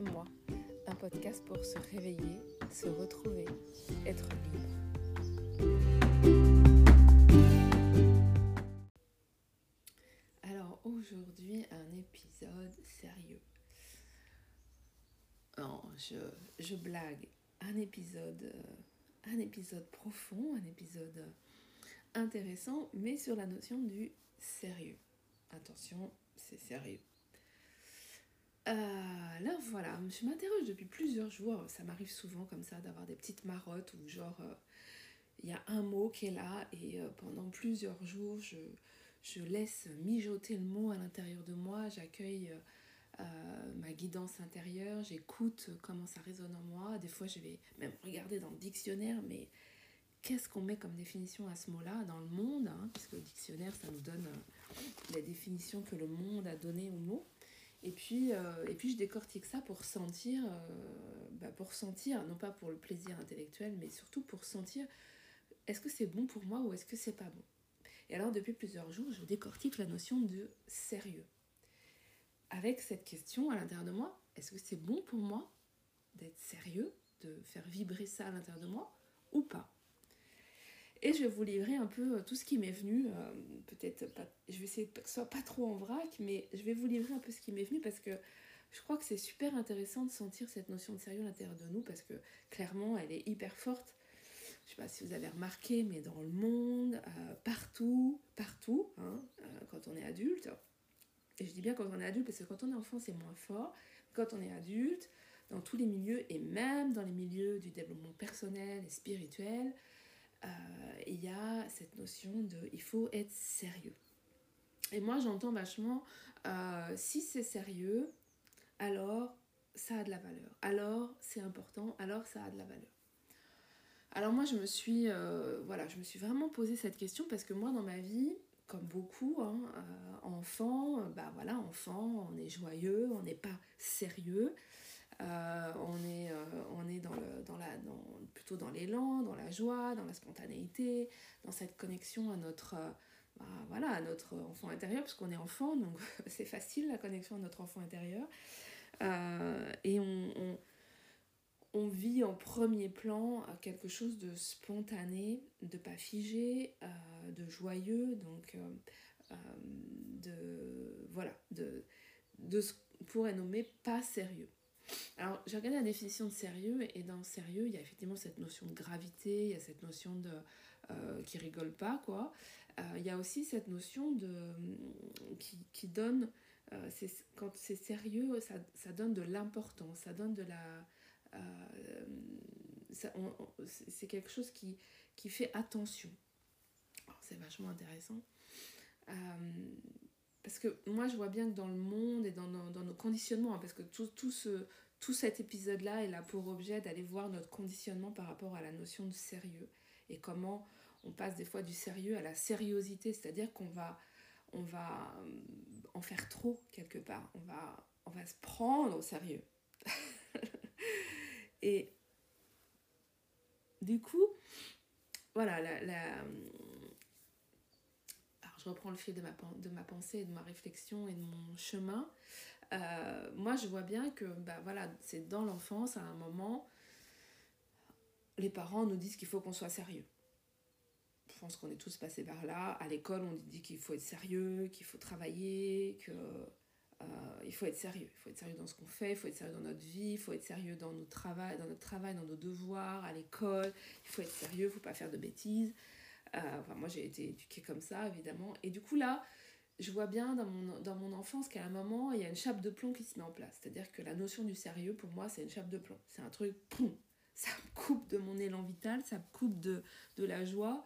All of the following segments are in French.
Moi, un podcast pour se réveiller, se retrouver, être libre. Alors aujourd'hui, un épisode sérieux. Non, je, je blague. Un épisode, euh, un épisode profond, un épisode intéressant, mais sur la notion du sérieux. Attention, c'est sérieux. Euh, alors voilà, je m'interroge depuis plusieurs jours, ça m'arrive souvent comme ça d'avoir des petites marottes où genre euh, il y a un mot qui est là et euh, pendant plusieurs jours je, je, laisse mijoter le mot à l'intérieur de moi, j'accueille ma guidance intérieure, j'écoute comment ça résonne en moi, des fois je vais même regarder dans le dictionnaire mais qu'est-ce qu'on met comme définition à ce mot-là dans le monde, hein, puisque le dictionnaire ça nous donne la définition que le monde a donnée au mot. Et puis, euh, et puis je décortique ça pour sentir, euh, bah pour sentir, non pas pour le plaisir intellectuel, mais surtout pour sentir est-ce que c'est bon pour moi ou est-ce que c'est pas bon? Et alors depuis plusieurs jours, je décortique la notion de sérieux. Avec cette question à l'intérieur de moi, est-ce que c'est bon pour moi d'être sérieux, de faire vibrer ça à l'intérieur de moi ou pas? Et je vais vous livrer un peu euh, tout ce qui m'est venu. Euh, peut-être je vais essayer que ce soit pas trop en vrac, mais je vais vous livrer un peu ce qui m'est venu parce que je crois que c'est super intéressant de sentir cette notion de sérieux à l'intérieur de nous parce que clairement elle est hyper forte. Je sais pas si vous avez remarqué, mais dans le monde, euh, partout, partout, hein, quand on est adulte, et je dis bien quand on est adulte parce que quand on est enfant c'est moins fort, quand on est adulte, dans tous les milieux et même dans les milieux du développement personnel et spirituel, il y a cette notion de il faut être sérieux. Et moi j'entends vachement euh, si c'est sérieux, alors ça a de la valeur. Alors c'est important, alors ça a de la valeur. Alors moi je me suis euh, voilà, je me suis vraiment posé cette question parce que moi dans ma vie, comme beaucoup, hein, enfant, bah voilà, enfant, on est joyeux, on n'est pas sérieux. Euh, on est, euh, on est dans dans la, plutôt dans l'élan, dans la joie, dans la spontanéité, dans cette connexion à notre, euh, bah, voilà, à notre enfant intérieur, puisqu'on est enfant, donc c'est facile la connexion à notre enfant intérieur. et on, on, vit en premier plan quelque chose de spontané, de pas figé, de joyeux, donc de, voilà, de, de ce qu'on pourrait nommer pas sérieux. Alors, j'ai regardé la définition de sérieux, et dans sérieux, il y a effectivement cette notion de gravité, il y a cette notion de. Euh, qui rigole pas, quoi. Euh, il y a aussi cette notion de. qui, qui donne. Euh, quand c'est sérieux, ça, ça, donne de l'importance, ça donne de la. c'est quelque chose qui, qui fait attention. C'est vachement intéressant. Parce que moi, je vois bien que dans le monde et dans nos, conditionnements, hein, parce que tout, tout, ce, tout cet épisode-là est là pour objet d'aller voir notre conditionnement par rapport à la notion de sérieux et comment on passe des fois du sérieux à la sériosité, c'est-à-dire qu'on va, on va euh, en faire trop quelque part, on va, on va se prendre au sérieux. et du coup, voilà, la je reprends le fil de ma, de ma pensée, de ma réflexion et de mon chemin, euh, moi je vois bien que bah, voilà, c'est dans l'enfance, à un moment, les parents nous disent qu'il faut qu'on soit sérieux. Je pense qu'on est tous passés par là. À l'école, on dit qu'il faut être sérieux, qu'il faut travailler, que euh, il faut être sérieux. Il faut être sérieux dans ce qu'on fait, il faut être sérieux dans notre vie, il faut être sérieux dans, dans notre travail, dans nos devoirs, à l'école. Il faut être sérieux, il ne faut pas faire de bêtises. Euh, enfin, moi, j'ai été éduquée comme ça, évidemment. Et du coup, là, je vois bien dans mon, dans mon enfance qu'à un moment, il y a une chape de plomb qui se met en place. C'est-à-dire que la notion du sérieux, pour moi, c'est une chape de plomb. C'est un truc, poum, ça me coupe de mon élan vital, ça me coupe de, de la joie.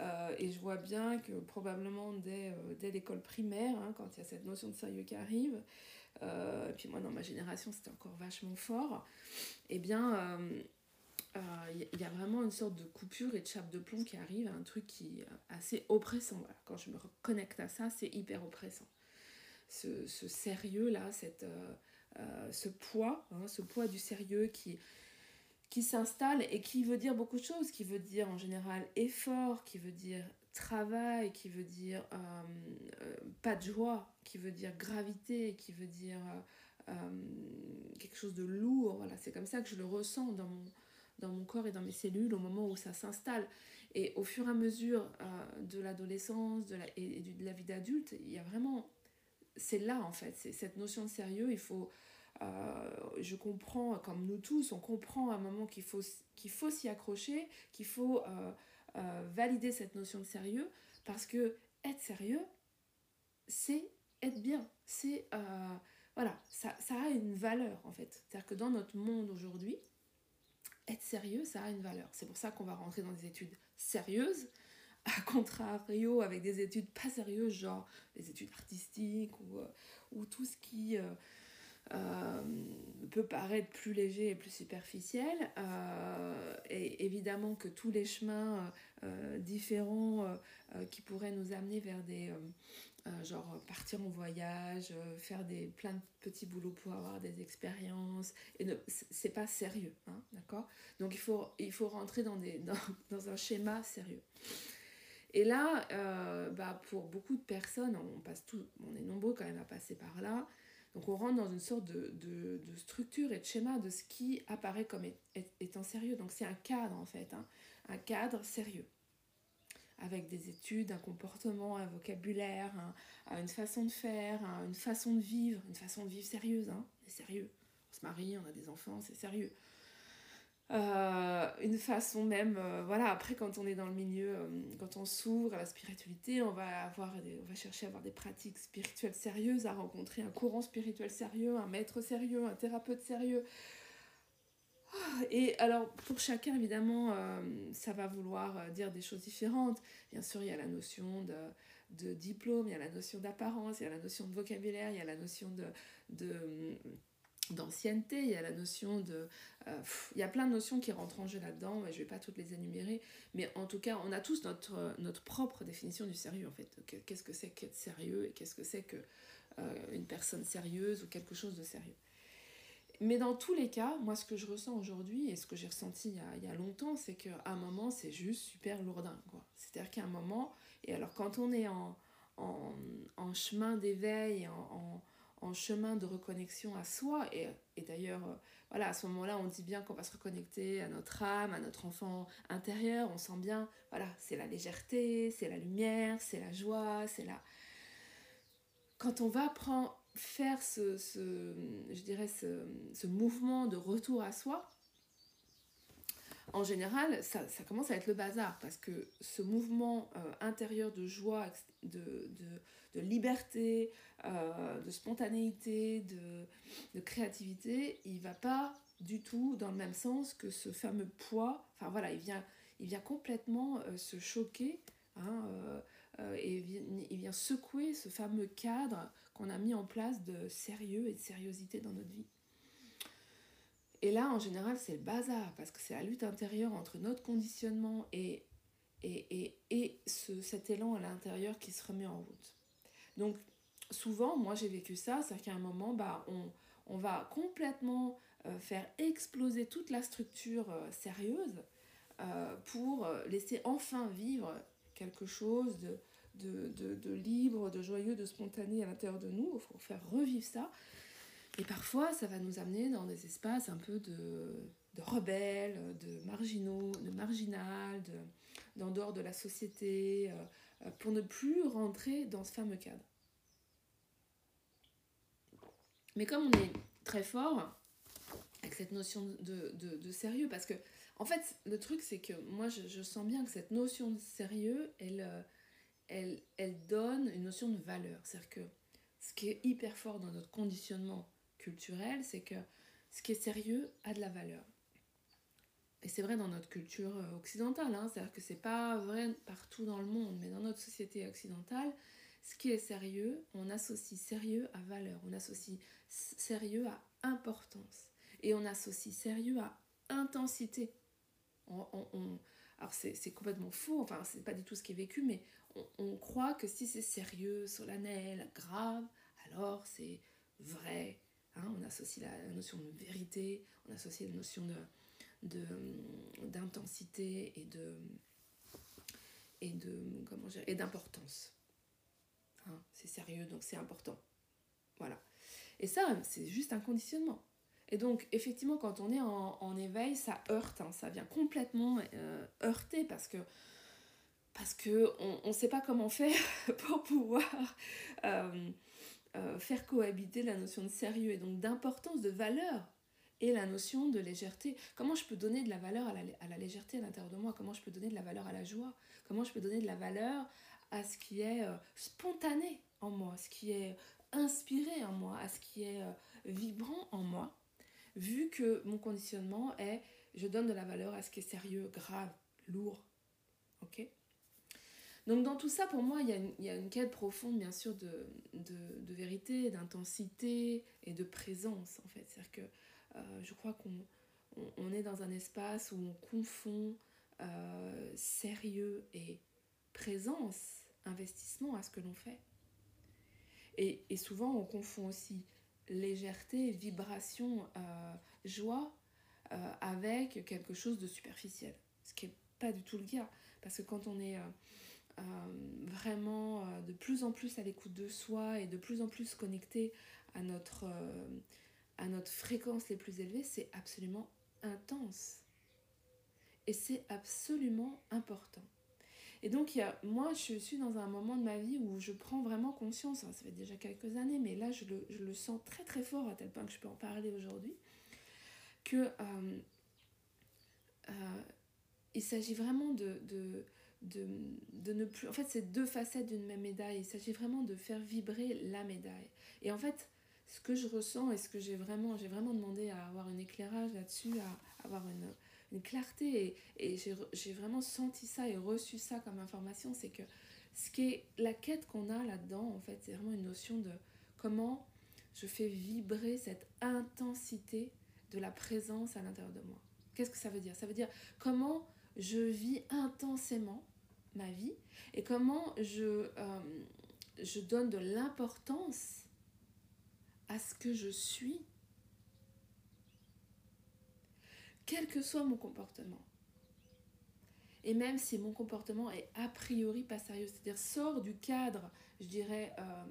Euh, et je vois bien que probablement dès, euh, dès l'école primaire, hein, quand il y a cette notion de sérieux qui arrive, et puis moi dans ma génération c'était encore vachement fort, eh bien il euh, y, a vraiment une sorte de coupure et de chape de plomb qui arrive, un truc qui est assez oppressant. Quand je me reconnecte à ça, c'est hyper oppressant. Ce, ce sérieux-là, euh, euh, ce poids, hein, ce poids du sérieux qui, qui s'installe et qui veut dire beaucoup de choses, qui veut dire en général effort, qui veut dire travail, qui veut dire pas de joie, qui veut dire gravité, qui veut dire quelque chose de lourd. Voilà, c'est comme ça que je le ressens dans mon, dans mon corps et dans mes cellules au moment où ça s'installe. Et au fur et à mesure de l'adolescence la, et, de la vie d'adulte, il y a vraiment... C'est là en fait, c'est cette notion de sérieux, il faut... je comprends, comme nous tous, on comprend à un moment qu'il faut, qu'il faut s'y accrocher, qu'il faut valider cette notion de sérieux, parce que être sérieux, c'est être bien. C'est. Euh, voilà, ça, a une valeur en fait. C'est-à-dire que dans notre monde aujourd'hui, être sérieux, ça a une valeur. C'est pour ça qu'on va rentrer dans des études sérieuses, à contrario avec des études pas sérieuses, genre des études artistiques ou, euh, ou tout ce qui. Euh, euh, peut paraître plus léger et plus superficiel. Et évidemment que tous les chemins différents qui pourraient nous amener vers des... genre partir en voyage, faire des, plein de petits boulots pour avoir des expériences, et ne, c'est pas sérieux, hein, d'accord? Donc il faut, il faut rentrer dans, des, dans, dans un schéma sérieux. Et là, bah, pour beaucoup de personnes, on, passe tout, on est nombreux quand même à passer par là, donc on rentre dans une sorte de, de, de, structure et de schéma de ce qui apparaît comme étant sérieux. Donc c'est un cadre en fait, hein. un cadre sérieux. Avec des études, un comportement, un vocabulaire, une façon de faire, une façon de vivre, une façon de vivre sérieuse. Hein. C'est sérieux. On se marie, on a des enfants, c'est sérieux. Euh, une façon même, euh, voilà, après quand on est dans le milieu, euh, quand on s'ouvre à la spiritualité, on va, avoir on va chercher à avoir des pratiques spirituelles sérieuses, à rencontrer un courant spirituel sérieux, un maître sérieux, un thérapeute sérieux. Ah, et alors, pour chacun, évidemment, ça va vouloir dire des choses différentes. Bien sûr, il y a la notion de, de diplôme, il y a la notion d'apparence, il y a la notion de vocabulaire, il y a la notion de, de d'ancienneté, il y a la notion de... Euh, il y a plein de notions qui rentrent en jeu là-dedans, et je ne vais pas toutes les énumérer, mais en tout cas, on a tous notre, notre propre définition du sérieux, en fait. Qu'est-ce que c'est qu'être sérieux, et qu'est-ce que c'est que euh, une personne sérieuse, ou quelque chose de sérieux. Mais dans tous les cas, moi, ce que je ressens aujourd'hui, et ce que j'ai ressenti il y a, il y a longtemps, c'est qu'à un moment, c'est juste super lourdin. C'est-à-dire qu'à un moment, et alors quand on est en, en, chemin d'éveil, en, en chemin de reconnexion à soi. Et, et d'ailleurs, voilà, à ce moment-là, on dit bien qu'on va se reconnecter à notre âme, à notre enfant intérieur. On sent bien, voilà, c'est la légèreté, c'est la lumière, c'est la joie, c'est la... Quand on va prendre, faire ce, ce je dirais, ce, ce mouvement de retour à soi, en général, ça, ça, commence à être le bazar parce que ce mouvement euh, intérieur de joie, de, de, de liberté, euh, de spontanéité, de, de, créativité, il va pas du tout dans le même sens que ce fameux poids. Enfin voilà, il vient, il vient complètement euh, se choquer hein, et il vient secouer ce fameux cadre qu'on a mis en place de sérieux et de sériosité dans notre vie. Et là, en général, c'est le bazar, parce que c'est la lutte intérieure entre notre conditionnement et, et, et, et ce, cet élan à l'intérieur qui se remet en route. Donc, souvent, moi j'ai vécu ça, c'est-à-dire qu'à un moment, bah, on, on va complètement euh, faire exploser toute la structure euh, sérieuse euh, pour laisser enfin vivre quelque chose de, de, de, de, libre, de joyeux, de spontané à l'intérieur de nous. Il faut faire revivre ça. Et parfois, ça va nous amener dans des espaces un peu de, de rebelles, de marginaux, de marginal, d'en dehors de la société, euh, pour ne plus rentrer dans ce fameux cadre. Mais comme on est très fort avec cette notion de, de, de sérieux, parce que, en fait, le truc, c'est que moi, je, je, sens bien que cette notion de sérieux, elle, euh, elle, donne une notion de valeur. C'est-à-dire que ce qui est hyper fort dans notre conditionnement culturel, c'est que ce qui est sérieux a de la valeur. Et c'est vrai dans notre culture euh, occidentale, hein, c'est-à-dire que c'est pas vrai partout dans le monde, mais dans notre société occidentale, ce qui est sérieux, on associe sérieux à valeur, on associe sérieux à importance, et on associe sérieux à intensité. Alors c'est complètement faux, enfin c'est pas du tout ce qui est vécu, mais on, croit que si c'est sérieux, solennel, grave, alors c'est vrai, Hein, on associe la, notion de vérité, on associe la notion de, d'intensité et de et de et d'importance. Hein, c'est sérieux donc c'est important. Voilà. Et ça, c'est juste un conditionnement. Et donc, effectivement, quand on est en, éveil, ça heurte, hein. ça vient complètement euh, heurter parce que parce que on ne sait pas comment faire pour pouvoir euh, euh, faire cohabiter la notion de sérieux et donc d'importance, de valeur et la notion de légèreté. Comment je peux donner de la valeur à la, à la légèreté à l'intérieur de moi? Comment je peux donner de la valeur à la joie? Comment je peux donner de la valeur à ce qui est spontané en moi, ce qui est inspiré en moi, à ce qui est vibrant en moi vu que mon conditionnement est je donne de la valeur à ce qui est sérieux, grave, lourd. Ok? Donc dans tout ça, pour moi, il y a une, il y a une quête profonde, bien sûr, de, de, vérité, d'intensité et de présence, en fait. C'est-à-dire que euh, je crois qu'on on, est dans un espace où on confond euh, sérieux et présence, investissement à ce que l'on fait. Et, et souvent, on confond aussi légèreté, vibration, euh, joie avec quelque chose de superficiel. Ce qui n'est pas du tout le cas. Parce que quand on est euh, vraiment de plus en plus à l'écoute de soi et de plus en plus connecté à notre, à notre fréquence les plus élevées, c'est absolument intense. Et c'est absolument important. Et donc, y a, moi, je suis dans un moment de ma vie où je prends vraiment conscience, hein, ça fait déjà quelques années, mais là, je le, je le, sens très très fort, à tel point que je peux en parler aujourd'hui, que euh, euh, il s'agit vraiment de, de, de, de, ne plus... En fait, c'est deux facettes d'une même médaille. Il s'agit vraiment de faire vibrer la médaille. Et en fait, ce que je ressens et ce que j'ai vraiment... J'ai vraiment demandé à avoir un éclairage là-dessus, à avoir une une clarté et, et j'ai vraiment senti ça et reçu ça comme information, c'est que ce qui est la quête qu'on a là-dedans, en fait, c'est vraiment une notion de comment je fais vibrer cette intensité de la présence à l'intérieur de moi. Qu'est-ce que ça veut dire? Ça veut dire comment je vis intensément ma vie et comment je, euh, je donne de l'importance à ce que je suis quel que soit mon comportement. Et même si mon comportement est a priori pas sérieux, c'est-à-dire sort du cadre, je dirais, euh,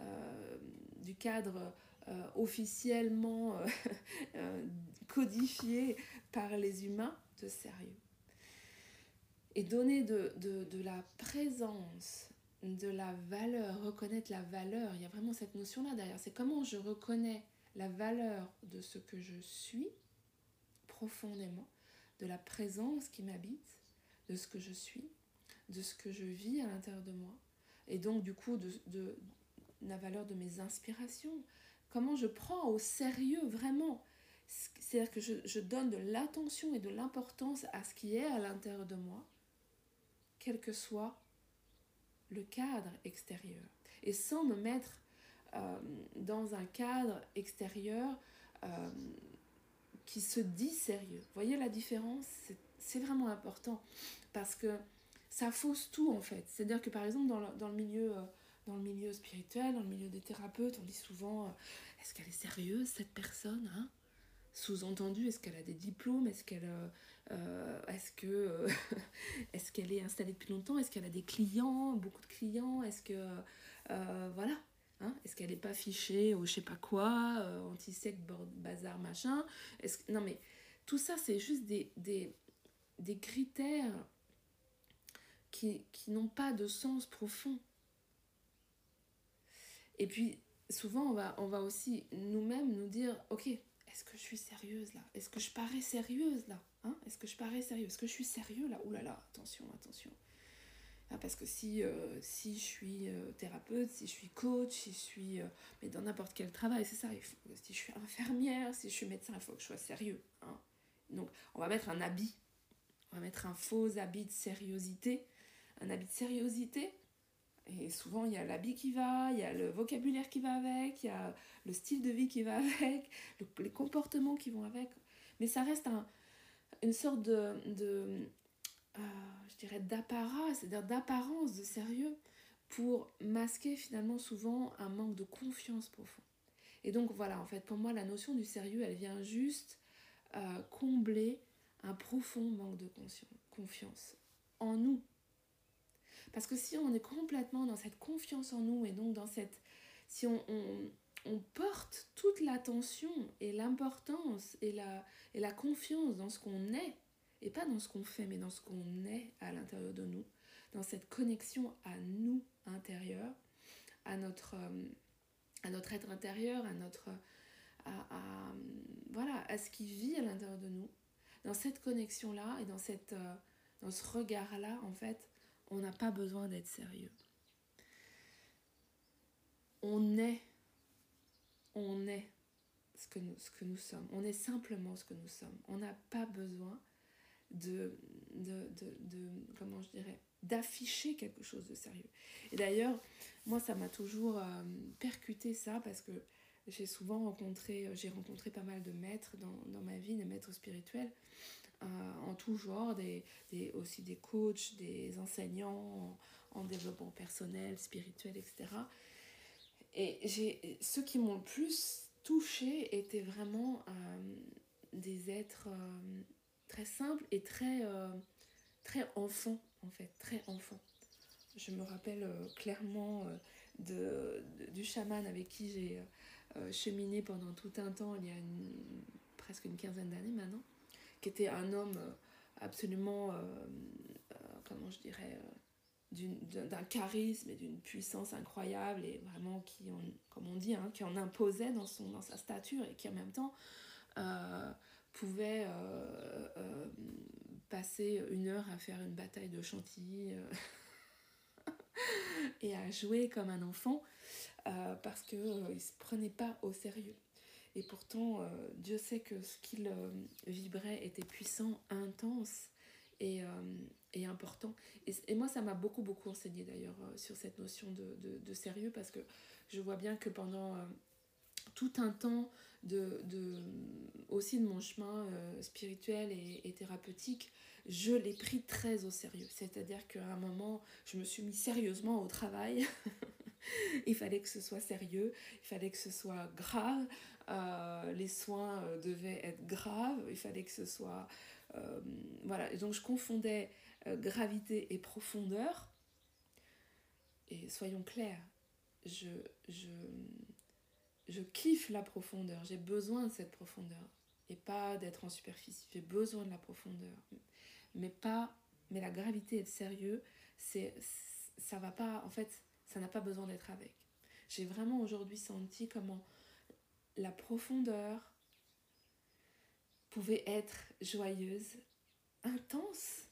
euh, du cadre officiellement codifié par les humains de sérieux. Et donner de, de, de, la présence, de la valeur, reconnaître la valeur, il y a vraiment cette notion-là derrière. C'est comment je reconnais la valeur de ce que je suis profondément de la présence qui m'habite, de ce que je suis, de ce que je vis à l'intérieur de moi, et donc du coup de, de, la valeur de mes inspirations, comment je prends au sérieux vraiment. C'est-à-dire que je, je donne de l'attention et de l'importance à ce qui est à l'intérieur de moi, quel que soit le cadre extérieur. Et sans me mettre euh, dans un cadre extérieur euh, qui se dit sérieux. Vous voyez la différence? C'est vraiment important parce que ça fausse tout en fait. C'est-à-dire que par exemple dans le, dans le milieu... Euh, dans le milieu spirituel, dans le milieu des thérapeutes, on dit souvent est-ce qu'elle est sérieuse cette personne hein? Sous-entendu, est-ce qu'elle a des diplômes? Est-ce qu'elle euh, est-ce que est-ce qu'elle est installée depuis longtemps? Est-ce qu'elle a des clients, beaucoup de clients? Est-ce que voilà Hein? Est-ce qu'elle n'est pas fichée au je sais pas quoi, euh, anti-sec, bazar, machin? Est Non mais tout ça, c'est juste des, des, des critères qui, qui n'ont pas de sens profond. Et puis, souvent, on va, on va aussi nous-mêmes nous dire, ok, est-ce que je suis sérieuse là? Est-ce que je parais sérieuse là? Hein Est-ce que je parais sérieuse Est-ce que je suis sérieux là? Ouh là là, attention, attention. Ah, parce que si, euh, si je suis euh, thérapeute, si je suis coach, si je suis... Euh, mais dans n'importe quel travail, c'est ça. si je suis infirmière, si je suis médecin, il faut que je sois sérieux. Hein. Donc on va mettre un habit. On va mettre un faux habit de sériosité. Un habit de sériosité. Et souvent, il y a l'habit qui va, il y a le vocabulaire qui va avec, il y a le style de vie qui va avec, les comportements qui vont avec. Mais ça reste un, une sorte de, de euh, je dirais, d'apparat, c'est-à-dire d'apparence de sérieux, pour masquer finalement souvent un manque de confiance profond. Et donc voilà, en fait, pour moi, la notion du sérieux, elle vient juste euh, combler un profond manque de confiance en nous. Parce que si on est complètement dans cette confiance en nous et donc dans cette... Si on, on porte toute l'attention et l'importance et la, confiance dans ce qu'on est, et pas dans ce qu'on fait, mais dans ce qu'on est à l'intérieur de nous, dans cette connexion à nous intérieur, à notre, euh, à notre être intérieur, à notre voilà, à ce qui vit à l'intérieur de nous. Dans cette connexion-là et dans, euh, dans ce regard-là, en fait, on n'a pas besoin d'être sérieux. On est, on est ce que, nous, ce que nous sommes. On est simplement ce que nous sommes. On n'a pas besoin de, de, de, comment je dirais, d'afficher quelque chose de sérieux. Et d'ailleurs, moi, ça m'a toujours euh, percuté ça parce que j'ai souvent rencontré, euh, j'ai rencontré pas mal de maîtres dans, dans ma vie, des maîtres spirituels, euh, en tout genre, des, des, aussi des coachs, des enseignants en, développement personnel, spirituel, etc. Et ceux qui m'ont le plus touché étaient vraiment euh, des êtres très simples et très, très enfants, en fait, très enfants. Je me rappelle clairement de, du chaman avec qui j'ai euh, cheminé pendant tout un temps, il y a presque une quinzaine d'années maintenant, qui était un homme euh, absolument, euh, comment je dirais, d'un charisme et d'une puissance incroyable et vraiment qui, comme on dit, hein, qui en imposait dans, son, dans sa stature et qui en même temps pouvait passer une heure à faire une bataille de chantilly et à jouer comme un enfant. Euh, parce qu'il euh, ne se prenait pas au sérieux. Et pourtant, euh, Dieu sait que ce qu'il vibrait était puissant, intense et, et important. Et, et, moi, ça m'a beaucoup, beaucoup enseigné d'ailleurs sur cette notion de, de, sérieux parce que je vois bien que pendant tout un temps de, de, aussi de mon chemin spirituel et, thérapeutique, je l'ai pris très au sérieux. C'est-à-dire qu'à un moment, je me suis mis sérieusement au travail. il fallait que ce soit sérieux, il fallait que ce soit grave, euh, les soins euh, devaient être graves, il fallait que ce soit... Euh, voilà, donc je confondais gravité et profondeur. Et soyons clairs, je, je, je kiffe la profondeur, j'ai besoin de cette profondeur et pas d'être en superficie, j'ai besoin de la profondeur. Mais pas mais la gravité et le sérieux, c'est ça va pas en fait ça n'a pas besoin d'être avec. J'ai vraiment aujourd'hui senti comment la profondeur pouvait être joyeuse, intense,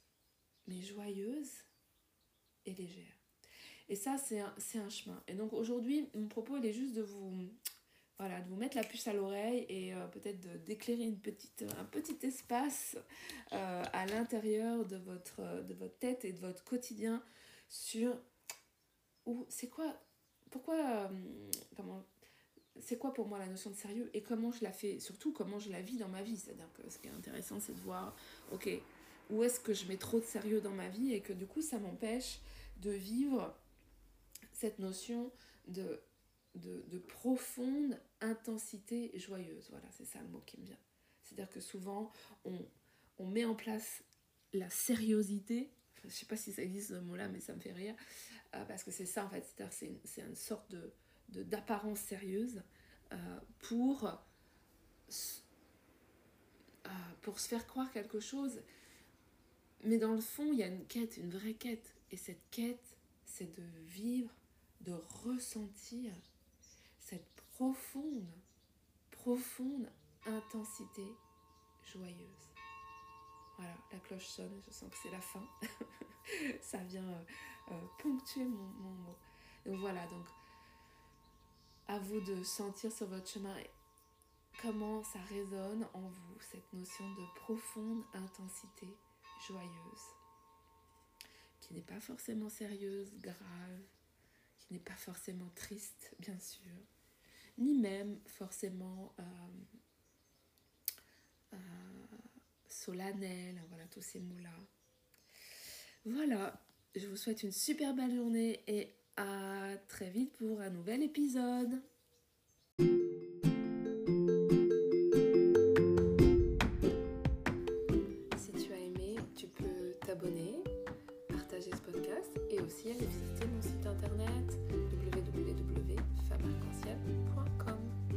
mais joyeuse et légère. Et ça, c'est un, un, chemin. Et donc aujourd'hui, mon propos, il est juste de vous, voilà, de vous mettre la puce à l'oreille et euh, peut-être d'éclairer une petite, un petit espace euh, à l'intérieur de votre, de votre tête et de votre quotidien sur ou c'est quoi pourquoi euh, c'est quoi pour moi la notion de sérieux et comment je la fais surtout comment je la vis dans ma vie c'est à dire que ce qui est intéressant c'est de voir ok où est-ce que je mets trop de sérieux dans ma vie et que du coup ça m'empêche de vivre cette notion de, de, de profonde intensité joyeuse. Voilà c'est ça le mot qui me vient. C'est à dire que souvent on, on met en place la sériosité. Je sais pas si ça existe ce mot-là, mais ça me fait rire, euh, parce que c'est ça en fait, c'est c'est une sorte de d'apparence sérieuse euh, pour, euh, pour se faire croire quelque chose. Mais dans le fond, il y a une quête, une vraie quête. Et cette quête, c'est de vivre, de ressentir cette profonde, profonde intensité joyeuse. Voilà, la cloche sonne, je sens que c'est la fin. ça vient euh, euh, ponctuer mon, mon, mot. Donc voilà, donc à vous de sentir sur votre chemin comment ça résonne en vous, cette notion de profonde intensité joyeuse, qui n'est pas forcément sérieuse, grave, qui n'est pas forcément triste, bien sûr, ni même forcément... Euh, solennel, voilà tous ces mots-là. Voilà, je vous souhaite une super belle journée et à très vite pour un nouvel épisode. et visiter mon site internet www.femmearc-en-ciel.com.